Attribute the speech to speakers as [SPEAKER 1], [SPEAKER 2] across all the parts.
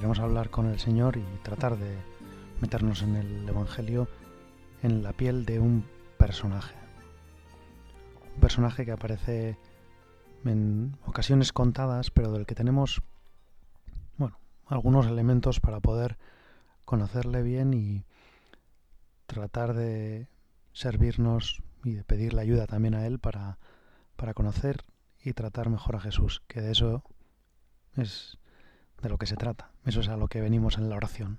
[SPEAKER 1] queremos hablar con el Señor y tratar de meternos en el Evangelio en la piel de un personaje. Un personaje que aparece en ocasiones contadas, pero del que tenemos, bueno, algunos elementos para poder conocerle bien y tratar de servirnos y de pedirle ayuda también a Él para, para conocer y tratar mejor a Jesús, que de eso es de lo que se trata. Eso es a lo que venimos en la oración.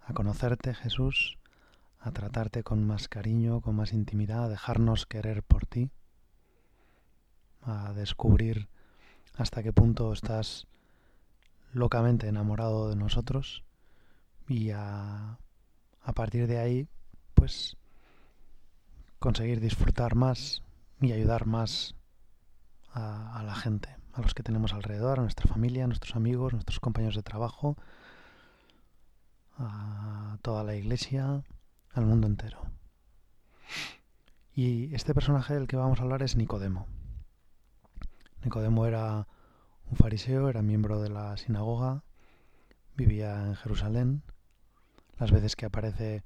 [SPEAKER 1] A conocerte, Jesús, a tratarte con más cariño, con más intimidad, a dejarnos querer por ti, a descubrir hasta qué punto estás locamente enamorado de nosotros y a, a partir de ahí, pues, conseguir disfrutar más y ayudar más a, a la gente a los que tenemos alrededor, a nuestra familia, a nuestros amigos, a nuestros compañeros de trabajo, a toda la iglesia, al mundo entero. Y este personaje del que vamos a hablar es Nicodemo. Nicodemo era un fariseo, era miembro de la sinagoga, vivía en Jerusalén. Las veces que aparece,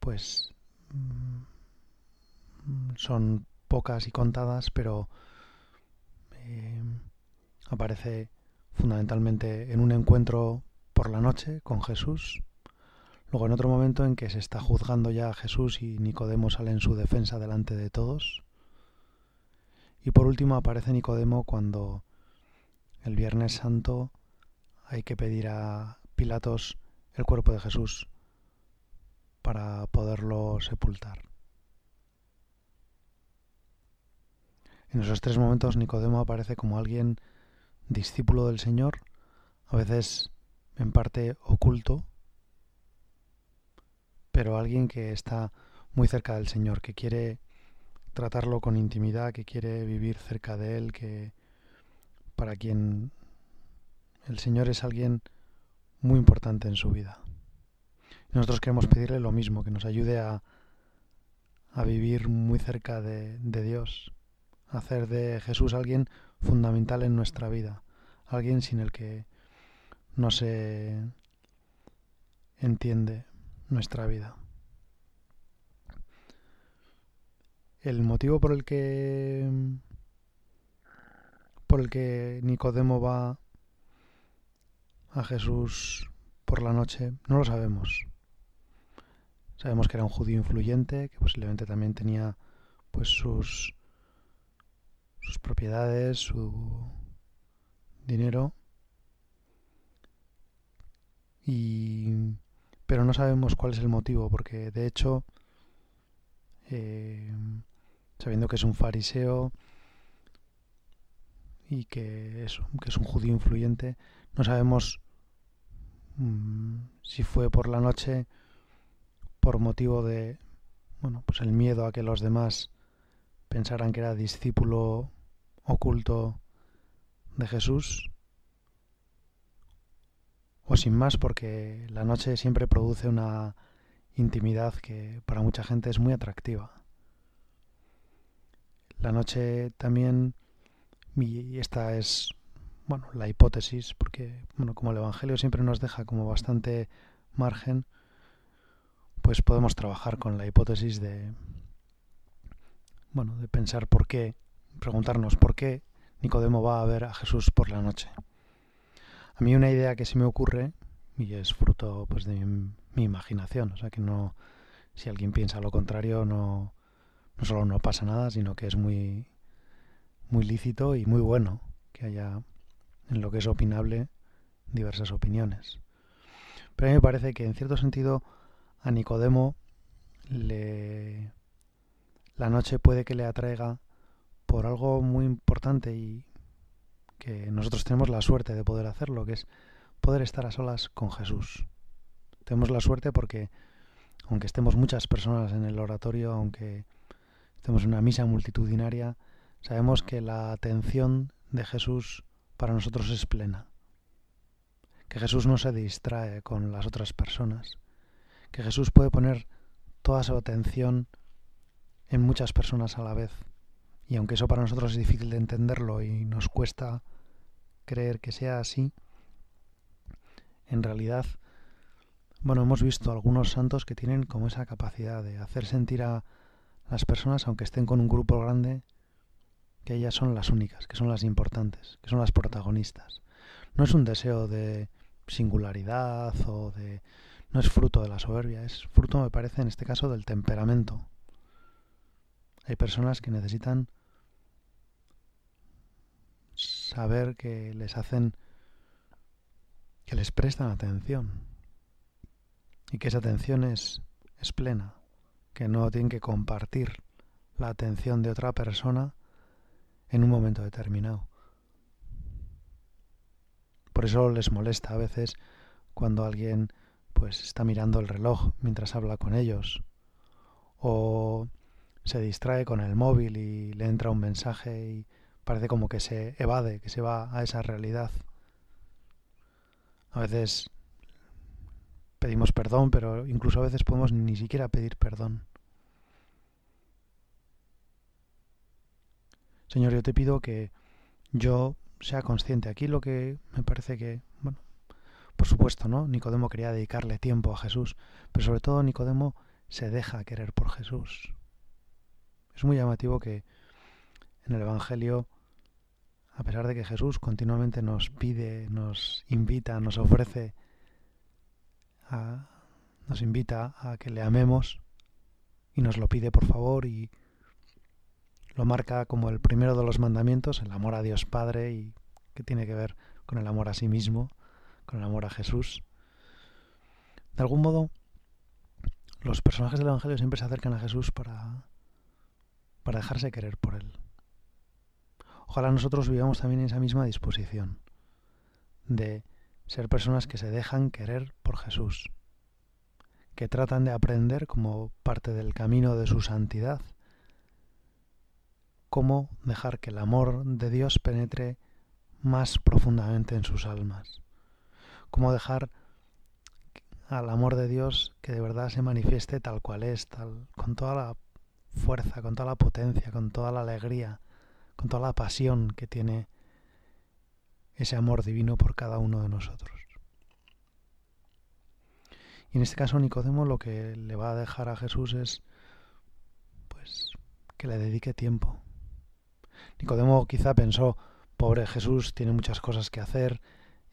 [SPEAKER 1] pues, mm, son pocas y contadas, pero eh, aparece fundamentalmente en un encuentro por la noche con Jesús, luego en otro momento en que se está juzgando ya a Jesús y Nicodemo sale en su defensa delante de todos, y por último aparece Nicodemo cuando el Viernes Santo hay que pedir a Pilatos el cuerpo de Jesús para poderlo sepultar. En esos tres momentos Nicodemo aparece como alguien discípulo del Señor, a veces en parte oculto, pero alguien que está muy cerca del Señor, que quiere tratarlo con intimidad, que quiere vivir cerca de Él, que para quien el Señor es alguien muy importante en su vida. nosotros queremos pedirle lo mismo, que nos ayude a, vivir muy cerca de Dios, hacer de Jesús alguien fundamental en nuestra vida, alguien sin el que no se entiende nuestra vida. El motivo por el que por el que Nicodemo va a Jesús por la noche no lo sabemos. Sabemos que era un judío influyente, que posiblemente también tenía pues sus sus propiedades, su dinero. Y, pero no sabemos cuál es el motivo, porque de hecho, eh, sabiendo que es un fariseo y que es, que es un judío influyente, no sabemos mm, si fue por la noche por motivo de bueno pues el miedo a que los demás pensaran que era discípulo oculto de Jesús, o sin más porque la noche siempre produce una intimidad que para mucha gente es muy atractiva. La noche también, y esta es, bueno, la hipótesis, porque, bueno, como el Evangelio siempre nos deja como bastante margen, pues podemos trabajar con la hipótesis de, bueno, de pensar por qué, preguntarnos por qué Nicodemo va a ver a Jesús por la noche. A mí una idea que se me ocurre, y es fruto pues de mi, imaginación, o sea que no, si alguien piensa lo contrario, no, no solo no pasa nada, sino que es muy, muy lícito y muy bueno que haya en lo que es opinable diversas opiniones. Pero a mí me parece que en cierto sentido a Nicodemo le la noche puede que le atraiga por algo muy importante y que nosotros tenemos la suerte de poder hacerlo, que es poder estar a solas con Jesús. Tenemos la suerte porque, aunque estemos muchas personas en el oratorio, aunque estemos en una misa multitudinaria, sabemos que la atención de Jesús para nosotros es plena. Que Jesús no se distrae con las otras personas. Que Jesús puede poner toda su atención en muchas personas a la vez. Y aunque eso para nosotros es difícil de entenderlo y nos cuesta creer que sea así, en realidad, bueno, hemos visto algunos santos que tienen como esa capacidad de hacer sentir a las personas, aunque estén con un grupo grande, que ellas son las únicas, que son las importantes, que son las protagonistas. No es un deseo de singularidad o de... no es fruto de la soberbia, es fruto, me parece, en este caso, del temperamento. Hay personas que necesitan saber que les hacen, que les prestan atención y que esa atención es, es plena, que no tienen que compartir la atención de otra persona en un momento determinado. Por eso les molesta a veces cuando alguien pues está mirando el reloj mientras habla con ellos o se distrae con el móvil y le entra un mensaje y parece como que se evade, que se va a esa realidad. A veces pedimos perdón, pero incluso a veces podemos ni siquiera pedir perdón. Señor, yo te pido que yo sea consciente. Aquí lo que me parece que, bueno, por supuesto, ¿no? Nicodemo quería dedicarle tiempo a Jesús, pero sobre todo Nicodemo se deja querer por Jesús. Es muy llamativo que en el Evangelio, a pesar de que Jesús continuamente nos pide, nos invita, nos ofrece, a, nos invita a que le amemos y nos lo pide por favor y lo marca como el primero de los mandamientos, el amor a Dios Padre y que tiene que ver con el amor a sí mismo, con el amor a Jesús. De algún modo, los personajes del Evangelio siempre se acercan a Jesús para, para dejarse querer por Él. Ojalá nosotros vivamos también en esa misma disposición de ser personas que se dejan querer por Jesús, que tratan de aprender como parte del camino de su santidad cómo dejar que el amor de Dios penetre más profundamente en sus almas, cómo dejar al amor de Dios que de verdad se manifieste tal cual es, tal, con toda la fuerza, con toda la potencia, con toda la alegría, con toda la pasión que tiene ese amor divino por cada uno de nosotros. Y en este caso Nicodemo lo que le va a dejar a Jesús es pues que le dedique tiempo, Nicodemo quizá pensó, pobre Jesús tiene muchas cosas que hacer,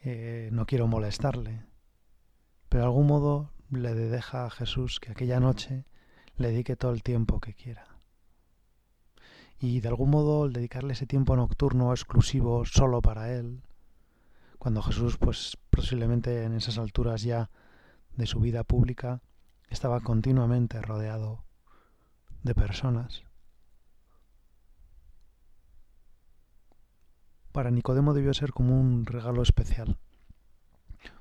[SPEAKER 1] eh, no quiero molestarle. Pero de algún modo le deja a Jesús que aquella noche le dedique todo el tiempo que quiera. Y de algún modo el dedicarle ese tiempo nocturno exclusivo solo para él, cuando Jesús pues posiblemente en esas alturas ya de su vida pública estaba continuamente rodeado de personas Para Nicodemo debió ser como un regalo especial.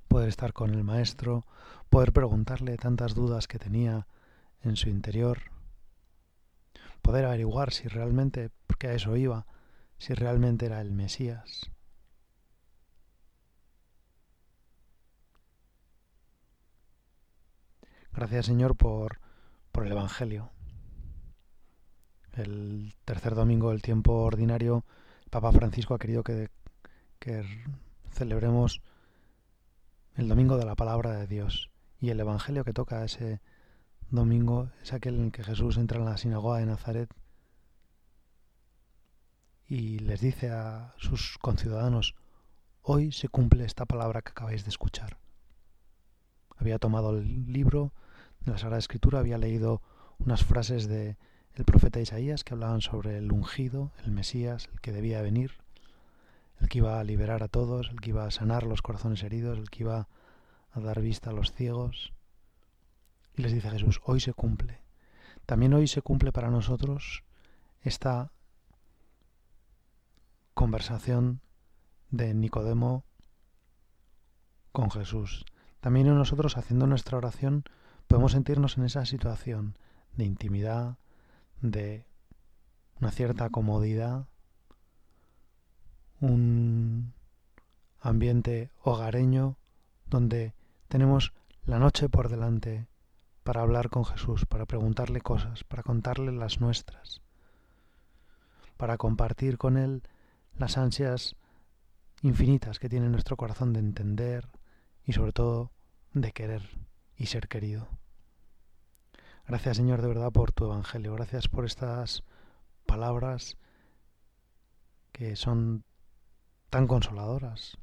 [SPEAKER 1] Poder estar con el maestro, poder preguntarle tantas dudas que tenía en su interior, poder averiguar si realmente, porque a eso iba, si realmente era el Mesías. Gracias Señor por, por el Evangelio. El tercer domingo del tiempo ordinario Papa Francisco ha querido que, celebremos el domingo de la palabra de Dios. Y el Evangelio que toca ese domingo es aquel en que Jesús entra en la sinagoga de Nazaret y les dice a sus conciudadanos, hoy se cumple esta palabra que acabáis de escuchar. Había tomado el libro de la Sagrada Escritura, había leído unas frases de el profeta Isaías que hablaban sobre el ungido, el Mesías, el que debía venir, el que iba a liberar a todos, el que iba a sanar los corazones heridos, el que iba a dar vista a los ciegos. Y les dice Jesús, hoy se cumple. También hoy se cumple para nosotros esta conversación de Nicodemo con Jesús. también nosotros haciendo nuestra oración podemos sentirnos en esa situación de intimidad, de una cierta comodidad, un ambiente hogareño donde tenemos la noche por delante para hablar con Jesús, para preguntarle cosas, para contarle las nuestras, para compartir con Él las ansias infinitas que tiene nuestro corazón de entender y sobre todo de querer y ser querido. Gracias Señor de verdad por tu Evangelio, gracias por estas palabras que son tan consoladoras.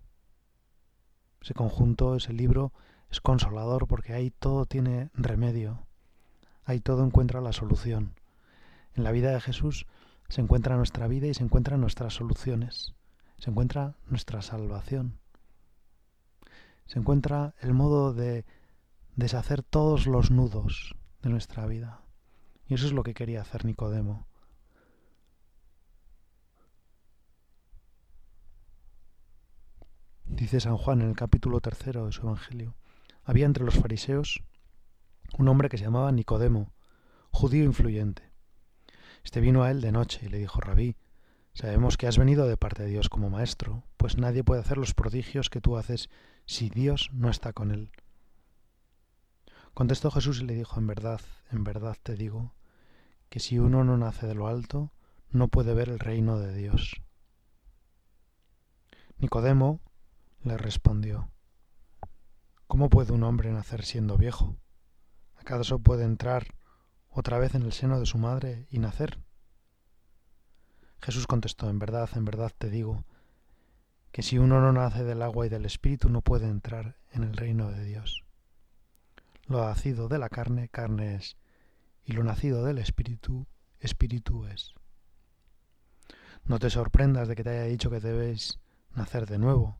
[SPEAKER 1] Ese conjunto, ese libro es consolador porque ahí todo tiene remedio, ahí todo encuentra la solución. En la vida de Jesús se encuentra nuestra vida y se encuentran nuestras soluciones, se encuentra nuestra salvación, se encuentra el modo de deshacer todos los nudos de nuestra vida. Y eso es lo que quería hacer Nicodemo. Dice San Juan en el capítulo tercero de su Evangelio. Había entre los fariseos un hombre que se llamaba Nicodemo, judío influyente. Este vino a él de noche y le dijo, Rabí, sabemos que has venido de parte de Dios como maestro, pues nadie puede hacer los prodigios que tú haces si Dios no está con él. Contestó Jesús y le dijo, en verdad, en verdad te digo, que si uno no nace de lo alto, no puede ver el reino de Dios. Nicodemo le respondió, ¿Cómo puede un hombre nacer siendo viejo? ¿Acaso puede entrar otra vez en el seno de su madre y nacer? Jesús contestó, en verdad, en verdad te digo, que si uno no nace del agua y del espíritu no puede entrar en el reino de Dios. Lo nacido de la carne, carne es, y lo nacido del espíritu, espíritu es. No te sorprendas de que te haya dicho que debes nacer de nuevo.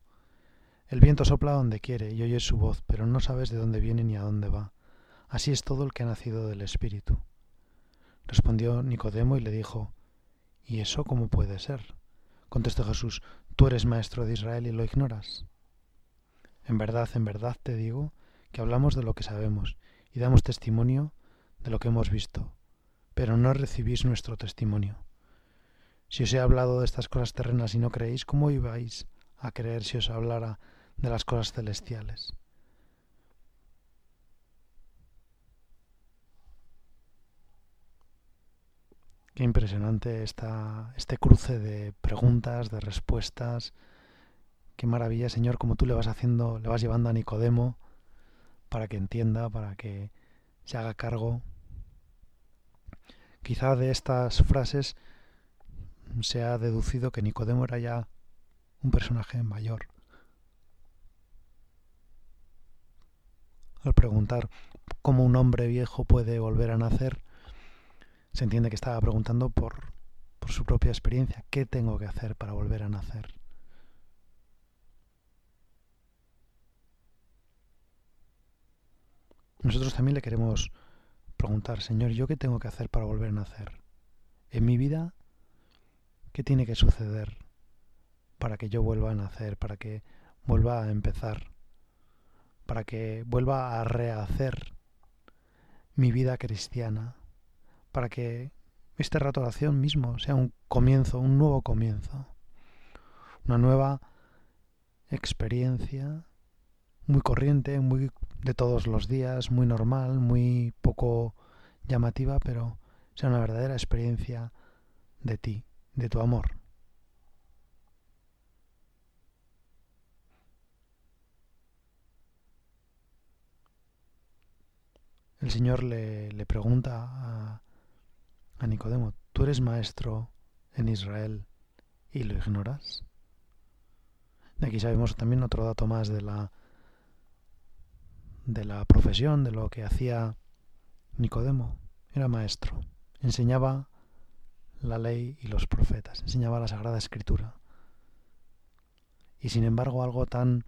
[SPEAKER 1] El viento sopla donde quiere y oyes su voz, pero no sabes de dónde viene ni a dónde va. Así es todo el que ha nacido del Espíritu. Respondió Nicodemo y le dijo, ¿Y eso cómo puede ser? Contestó Jesús, Tú eres maestro de Israel y lo ignoras. En verdad, en verdad te digo que hablamos de lo que sabemos y damos testimonio de lo que hemos visto, pero no recibís nuestro testimonio. Si os he hablado de estas cosas terrenas y no creéis, ¿cómo ibais a creer si os hablara de las cosas celestiales. Qué impresionante esta, este cruce de preguntas, de respuestas. Qué maravilla, Señor, como tú le vas haciendo, le vas llevando a Nicodemo para que entienda, para que se haga cargo. Quizá de estas frases se ha deducido que Nicodemo era ya un personaje mayor. Al preguntar cómo un hombre viejo puede volver a nacer, se entiende que estaba preguntando por, por su propia experiencia, ¿qué tengo que hacer para volver a nacer? Nosotros también le queremos preguntar, Señor, ¿yo qué tengo que hacer para volver a nacer? En mi vida, ¿qué tiene que suceder para que yo vuelva a nacer, para que vuelva a empezar? Para que vuelva a rehacer mi vida cristiana, para que este rato de oración mismo sea un comienzo, un nuevo comienzo, una nueva experiencia muy corriente, muy de todos los días, muy normal, muy poco llamativa, pero sea una verdadera experiencia de ti, de tu amor. El Señor le, pregunta a, a Nicodemo, ¿tú eres maestro en Israel y lo ignoras? De aquí sabemos también otro dato más de la de la profesión, de lo que hacía Nicodemo. Era maestro, enseñaba la ley y los profetas, enseñaba la Sagrada Escritura. Y sin embargo algo tan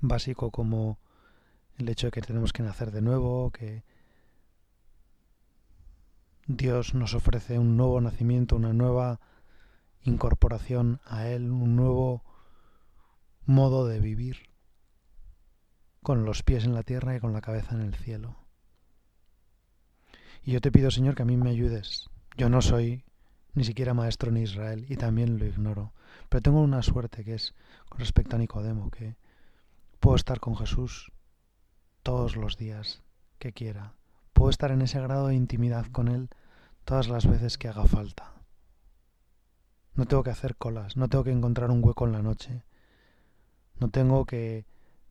[SPEAKER 1] básico como el hecho de que tenemos que nacer de nuevo, que Dios nos ofrece un nuevo nacimiento, una nueva incorporación a Él, un nuevo modo de vivir. con los pies en la tierra y con la cabeza en el cielo. Y yo te pido, Señor, que a mí me ayudes. Yo no soy ni siquiera maestro en Israel y también lo ignoro. Pero tengo una suerte que es con respecto a Nicodemo, que puedo estar con Jesús todos los días que quiera. Puedo estar en ese grado de intimidad con Él todas las veces que haga falta. No tengo que hacer colas, no tengo que encontrar un hueco en la noche. No tengo que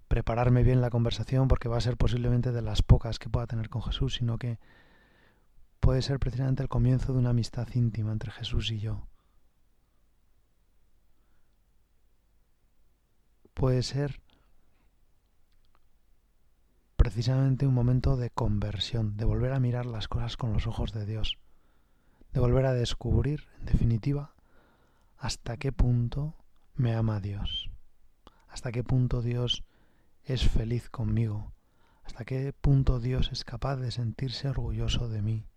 [SPEAKER 1] prepararme bien la conversación porque va a ser posiblemente de las pocas que pueda tener con Jesús, sino que puede ser precisamente el comienzo de una amistad íntima entre Jesús y yo. Puede ser precisamente un momento de conversión, de volver a mirar las cosas con los ojos de Dios, de volver a descubrir, en definitiva, hasta qué punto me ama Dios, hasta qué punto Dios es feliz conmigo, hasta qué punto Dios es capaz de sentirse orgulloso de mí.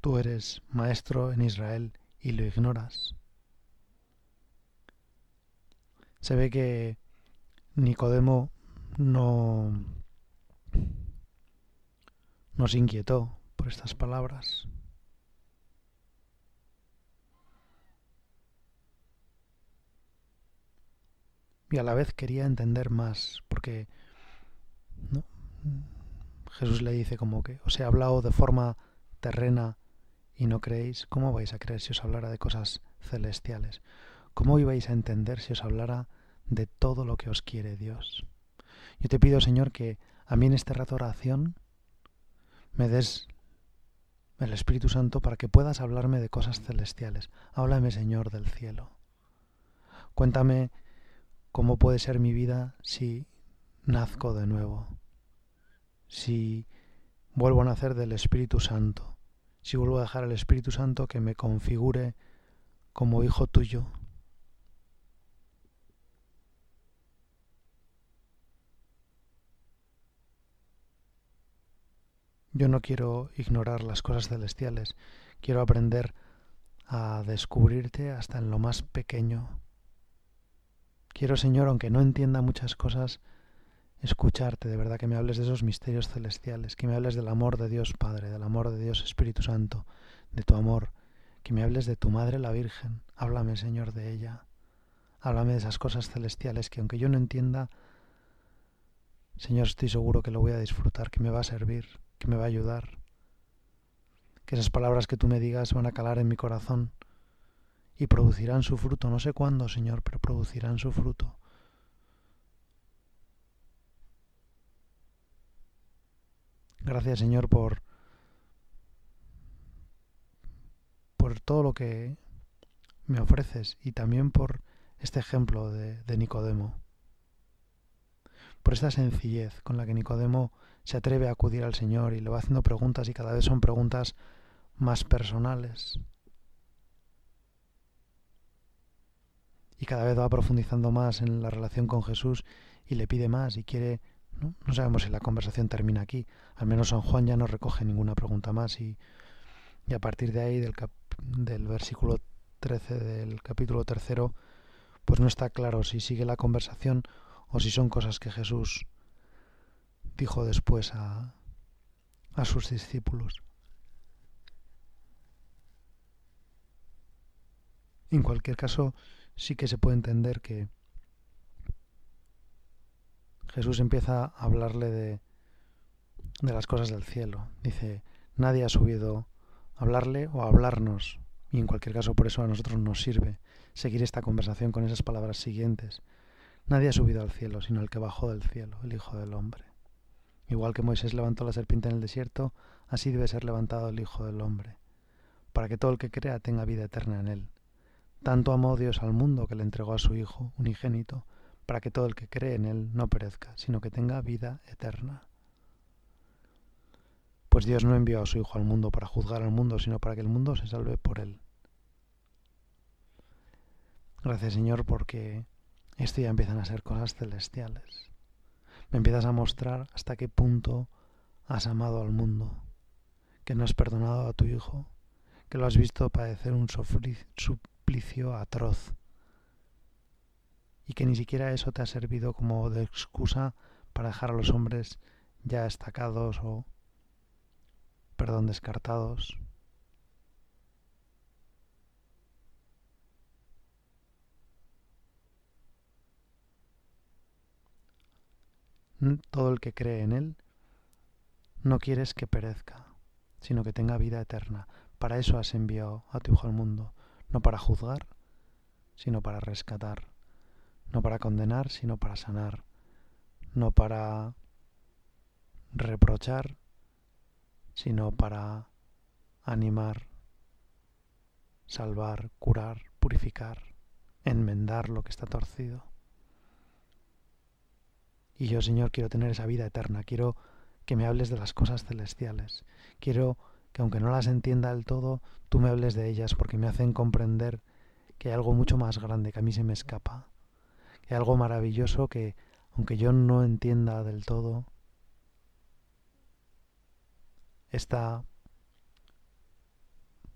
[SPEAKER 1] Tú eres maestro en Israel y lo ignoras. Se ve que Nicodemo no nos inquietó por estas palabras. Y a la vez quería entender más, porque Jesús le dice como que os he hablado de forma terrena y no creéis, ¿cómo vais a creer si os hablara de cosas celestiales? ¿Cómo ibais a entender si os hablara de todo lo que os quiere Dios? Yo te pido, Señor, que a mí en este rato oración me des el Espíritu Santo para que puedas hablarme de cosas celestiales. Háblame, Señor, del cielo. Cuéntame cómo puede ser mi vida si nazco de nuevo, si vuelvo a nacer del Espíritu Santo, si vuelvo a dejar al Espíritu Santo que me configure como hijo tuyo Yo no quiero ignorar las cosas celestiales, quiero aprender a descubrirte hasta en lo más pequeño. Quiero, Señor, aunque no entienda muchas cosas, escucharte, de verdad, que me hables de esos misterios celestiales, que me hables del amor de Dios Padre, del amor de Dios Espíritu Santo, de tu amor, que me hables de tu Madre la Virgen. Háblame, Señor, de ella. Háblame de esas cosas celestiales que aunque yo no entienda, Señor, estoy seguro que lo voy a disfrutar, que me va a servir que me va a ayudar, que esas palabras que tú me digas van a calar en mi corazón y producirán su fruto. No sé cuándo, Señor, pero producirán su fruto. Gracias, Señor, por por todo lo que me ofreces y también por este ejemplo de, de Nicodemo, por esta sencillez con la que Nicodemo se atreve a acudir al Señor y le va haciendo preguntas y cada vez son preguntas más personales. Y cada vez va profundizando más en la relación con Jesús y le pide más y quiere... No, sabemos si la conversación termina aquí. Al menos San Juan ya no recoge ninguna pregunta más y, y a partir de ahí, del, del versículo 13 del capítulo tercero, pues no está claro si sigue la conversación o si son cosas que Jesús dijo después a, a sus discípulos. En cualquier caso, sí que se puede entender que Jesús empieza a hablarle de, de las cosas del cielo. Dice, nadie ha subido a hablarle o a hablarnos. Y en cualquier caso, por eso a nosotros nos sirve seguir esta conversación con esas palabras siguientes. Nadie ha subido al cielo, sino el que bajó del cielo, el Hijo del Hombre. Igual que Moisés levantó la serpiente en el desierto, así debe ser levantado el Hijo del Hombre, para que todo el que crea tenga vida eterna en él. Tanto amó Dios al mundo que le entregó a su Hijo unigénito, para que todo el que cree en él no perezca, sino que tenga vida eterna. Pues Dios no envió a su Hijo al mundo para juzgar al mundo, sino para que el mundo se salve por él. Gracias Señor porque esto ya empiezan a ser cosas celestiales me empiezas a mostrar hasta qué punto has amado al mundo, que no has perdonado a tu Hijo, que lo has visto padecer un suplicio atroz y que ni siquiera eso te ha servido como de excusa para dejar a los hombres ya estacados o, perdón, descartados. Todo el que cree en Él no quieres que perezca, sino que tenga vida eterna. Para eso has enviado a tu Hijo al mundo, no para juzgar, sino para rescatar, no para condenar, sino para sanar, no para reprochar, sino para animar, salvar, curar, purificar, enmendar lo que está torcido. Y yo, Señor, quiero tener esa vida eterna, quiero que me hables de las cosas celestiales, quiero que aunque no las entienda del todo, tú me hables de ellas porque me hacen comprender que hay algo mucho más grande que a mí se me escapa, que hay algo maravilloso que, aunque yo no entienda del todo, está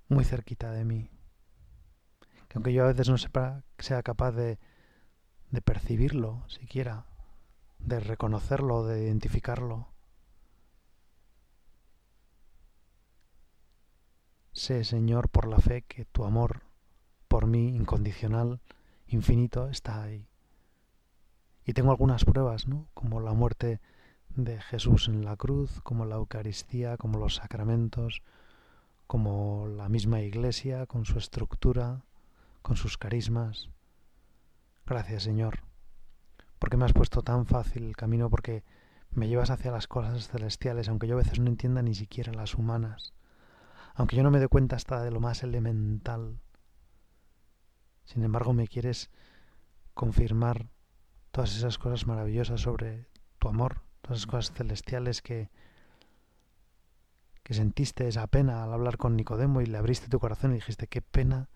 [SPEAKER 1] muy cerquita de mí. Que aunque yo a veces no sea capaz de percibirlo siquiera, de reconocerlo, de identificarlo. Sé, Señor, por la fe que tu amor por mí, incondicional, infinito, está ahí. Y tengo algunas pruebas, ¿no? Como la muerte de Jesús en la cruz, como la Eucaristía, como los sacramentos, como la misma Iglesia, con su estructura, con sus carismas. Gracias, Señor porque me has puesto tan fácil el camino, porque me llevas hacia las cosas celestiales, aunque yo a veces no entienda ni siquiera las humanas, aunque yo no me dé cuenta hasta de lo más elemental. Sin embargo, me quieres confirmar todas esas cosas maravillosas sobre tu amor, todas esas cosas celestiales que, que sentiste esa pena al hablar con Nicodemo y le abriste tu corazón y dijiste, qué pena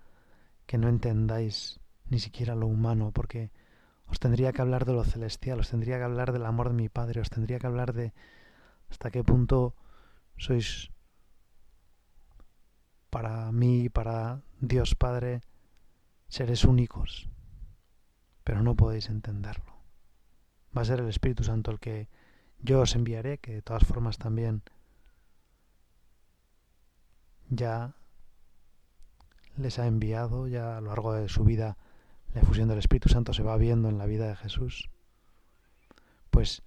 [SPEAKER 1] que no entendáis ni siquiera lo humano, porque os tendría que hablar de lo celestial, os tendría que hablar del amor de mi Padre, os tendría que hablar de hasta qué punto sois para mí y para Dios Padre seres únicos, pero no podéis entenderlo. Va a ser el Espíritu Santo el que yo os enviaré, que de todas formas también ya les ha enviado, ya a lo largo de su vida la efusión del Espíritu Santo se va viendo en la vida de Jesús, pues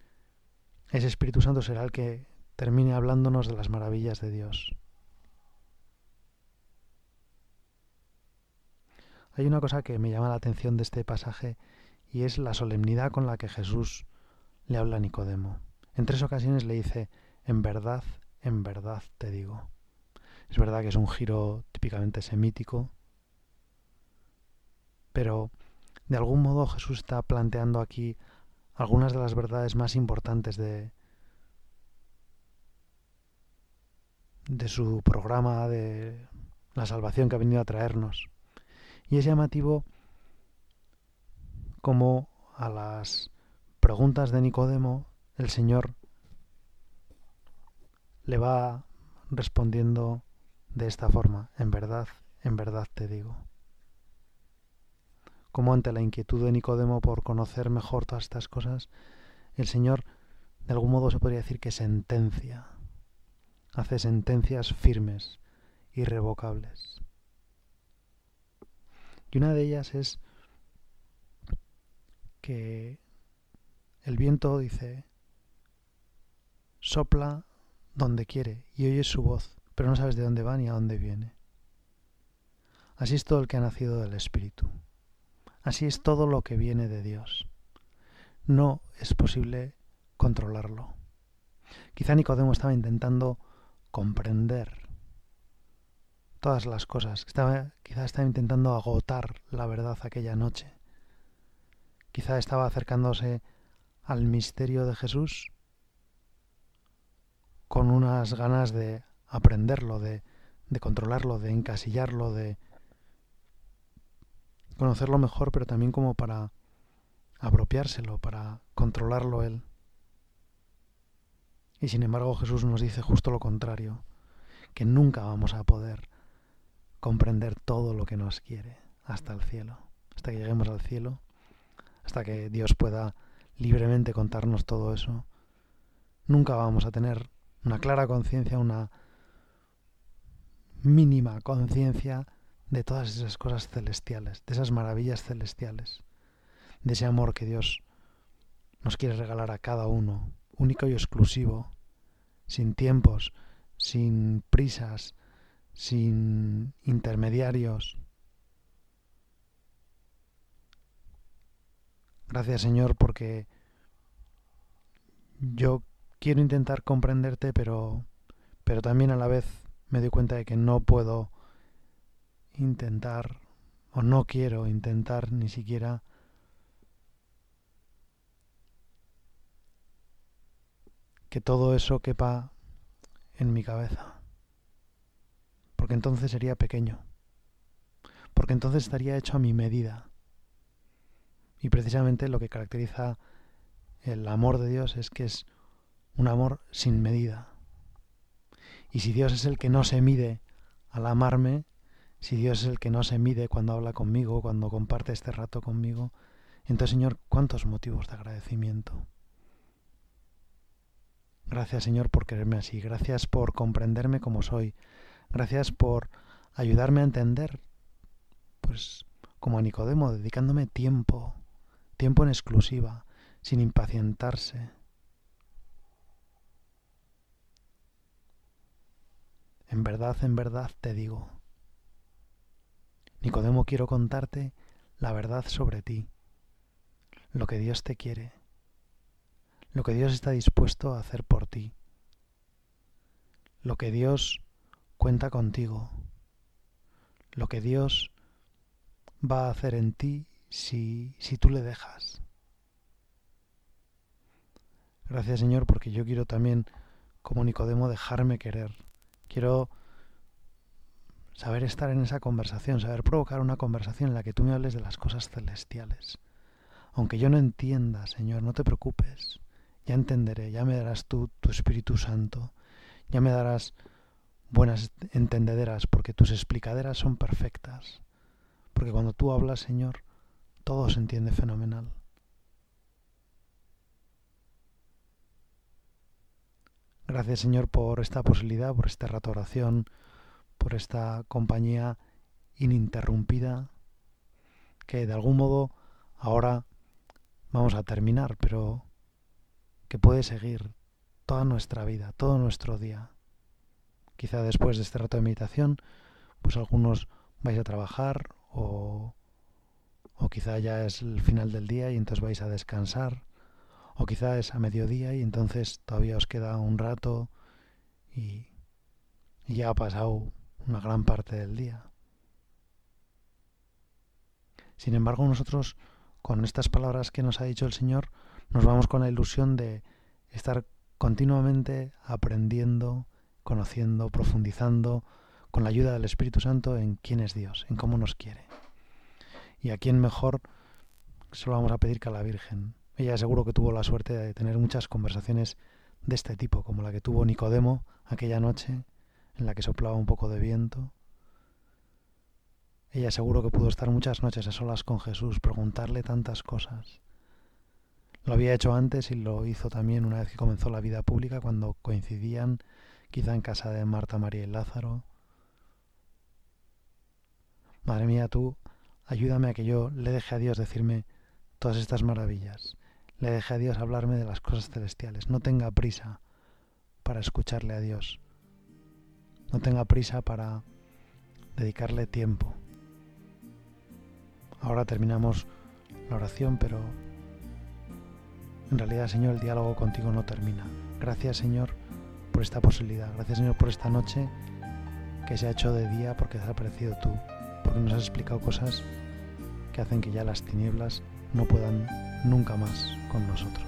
[SPEAKER 1] ese Espíritu Santo será el que termine hablándonos de las maravillas de Dios. Hay una cosa que me llama la atención de este pasaje y es la solemnidad con la que Jesús le habla a Nicodemo. En tres ocasiones le dice, en verdad, en verdad te digo. Es verdad que es un giro típicamente semítico, pero de algún modo Jesús está planteando aquí algunas de las verdades más importantes de, de su programa de la salvación que ha venido a traernos. Y es llamativo como a las preguntas de Nicodemo el Señor le va respondiendo de esta forma, en verdad, en verdad te digo como ante la inquietud de Nicodemo por conocer mejor todas estas cosas, el Señor de algún modo se podría decir que sentencia, hace sentencias firmes, irrevocables. Y una de ellas es que el viento dice, sopla donde quiere y oyes su voz, pero no sabes de dónde va ni a dónde viene. Así es todo el que ha nacido del Espíritu. Así es todo lo que viene de Dios. No es posible controlarlo. Quizá Nicodemo estaba intentando comprender todas las cosas. Estaba, quizá estaba intentando agotar la verdad aquella noche. Quizá estaba acercándose al misterio de Jesús con unas ganas de aprenderlo, de, de controlarlo, de encasillarlo, de conocerlo mejor, pero también como para apropiárselo, para controlarlo él. Y sin embargo Jesús nos dice justo lo contrario, que nunca vamos a poder comprender todo lo que nos quiere hasta el cielo, hasta que lleguemos al cielo, hasta que Dios pueda libremente contarnos todo eso. Nunca vamos a tener una clara conciencia, una mínima conciencia de todas esas cosas celestiales, de esas maravillas celestiales, de ese amor que Dios nos quiere regalar a cada uno, único y exclusivo, sin tiempos, sin prisas, sin intermediarios. Gracias Señor porque yo quiero intentar comprenderte, pero, pero también a la vez me doy cuenta de que no puedo intentar o no quiero intentar ni siquiera que todo eso quepa en mi cabeza. Porque entonces sería pequeño. Porque entonces estaría hecho a mi medida. Y precisamente lo que caracteriza el amor de Dios es que es un amor sin medida. Y si Dios es el que no se mide al amarme, si Dios es el que no se mide cuando habla conmigo, cuando comparte este rato conmigo, entonces Señor, ¿cuántos motivos de agradecimiento? Gracias Señor por quererme así, gracias por comprenderme como soy, gracias por ayudarme a entender, pues como a Nicodemo, dedicándome tiempo, tiempo en exclusiva, sin impacientarse, En verdad, en verdad te digo. Nicodemo, quiero contarte la verdad sobre ti, lo que Dios te quiere, lo que Dios está dispuesto a hacer por ti, lo que Dios cuenta contigo, lo que Dios va a hacer en ti si, si tú le dejas. Gracias Señor porque yo quiero también, como Nicodemo, dejarme querer. Quiero saber estar en esa conversación, saber provocar una conversación en la que tú me hables de las cosas celestiales. Aunque yo no entienda, Señor, no te preocupes. Ya entenderé, ya me darás tú tu Espíritu Santo, ya me darás buenas entendederas, porque tus explicaderas son perfectas. Porque cuando tú hablas, Señor, todo se entiende fenomenal. Gracias Señor por esta posibilidad, por esta rato oración, por esta compañía ininterrumpida que de algún modo ahora vamos a terminar, pero que puede seguir toda nuestra vida, todo nuestro día. Quizá después de este rato de meditación, pues algunos vais a trabajar o, o quizá ya es el final del día y entonces vais a descansar o quizá es a mediodía y entonces todavía os queda un rato y, ya ha pasado una gran parte del día. Sin embargo, nosotros, con estas palabras que nos ha dicho el Señor, nos vamos con la ilusión de estar continuamente aprendiendo, conociendo, profundizando, con la ayuda del Espíritu Santo en quién es Dios, en cómo nos quiere. Y a quién mejor se lo vamos a pedir que a la Virgen, ella seguro que tuvo la suerte de tener muchas conversaciones de este tipo, como la que tuvo Nicodemo aquella noche, en la que soplaba un poco de viento. Ella seguro que pudo estar muchas noches a solas con Jesús, preguntarle tantas cosas. Lo había hecho antes y lo hizo también una vez que comenzó la vida pública, cuando coincidían quizá en casa de Marta, María y Lázaro. Madre mía, tú, ayúdame a que yo le deje a Dios decirme todas estas maravillas le deje a Dios hablarme de las cosas celestiales. No tenga prisa para escucharle a Dios. No tenga prisa para dedicarle tiempo. Ahora terminamos la oración, pero en realidad, Señor, el diálogo contigo no termina. Gracias, Señor, por esta posibilidad. Gracias, Señor, por esta noche que se ha hecho de día porque has aparecido tú, porque nos has explicado cosas que hacen que ya las tinieblas no puedan nunca más con nosotros.